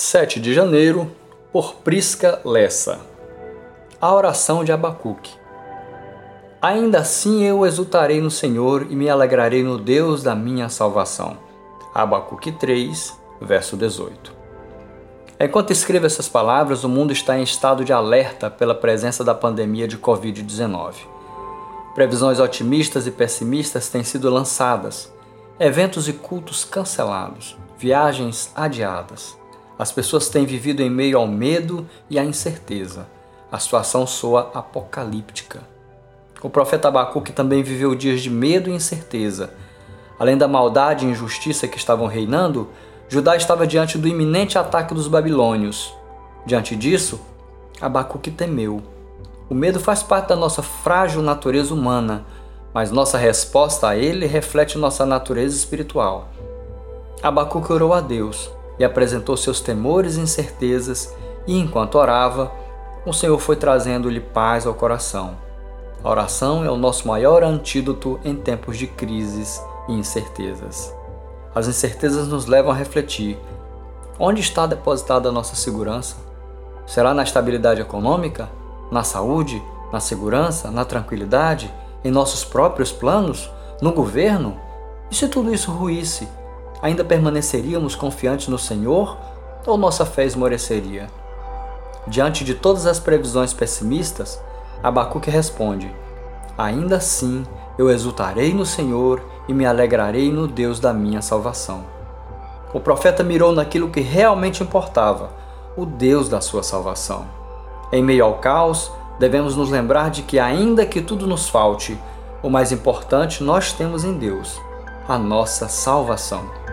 7 de janeiro, por Prisca Lessa. A oração de Abacuque. Ainda assim eu exultarei no Senhor e me alegrarei no Deus da minha salvação. Abacuque 3, verso 18. Enquanto escrevo essas palavras, o mundo está em estado de alerta pela presença da pandemia de Covid-19. Previsões otimistas e pessimistas têm sido lançadas, eventos e cultos cancelados, viagens adiadas as pessoas têm vivido em meio ao medo e à incerteza. A situação soa apocalíptica. O profeta Abacuque também viveu dias de medo e incerteza. Além da maldade e injustiça que estavam reinando, Judá estava diante do iminente ataque dos babilônios. Diante disso, Abacuque temeu. O medo faz parte da nossa frágil natureza humana, mas nossa resposta a ele reflete nossa natureza espiritual. Abacuque orou a Deus e apresentou seus temores e incertezas, e enquanto orava, o Senhor foi trazendo-lhe paz ao coração. A oração é o nosso maior antídoto em tempos de crises e incertezas. As incertezas nos levam a refletir: onde está depositada a nossa segurança? Será na estabilidade econômica? Na saúde? Na segurança? Na tranquilidade? Em nossos próprios planos? No governo? E se tudo isso ruísse? Ainda permaneceríamos confiantes no Senhor ou nossa fé esmoreceria? Diante de todas as previsões pessimistas, Abacuque responde: Ainda assim eu exultarei no Senhor e me alegrarei no Deus da minha salvação. O profeta mirou naquilo que realmente importava, o Deus da sua salvação. Em meio ao caos, devemos nos lembrar de que, ainda que tudo nos falte, o mais importante nós temos em Deus, a nossa salvação.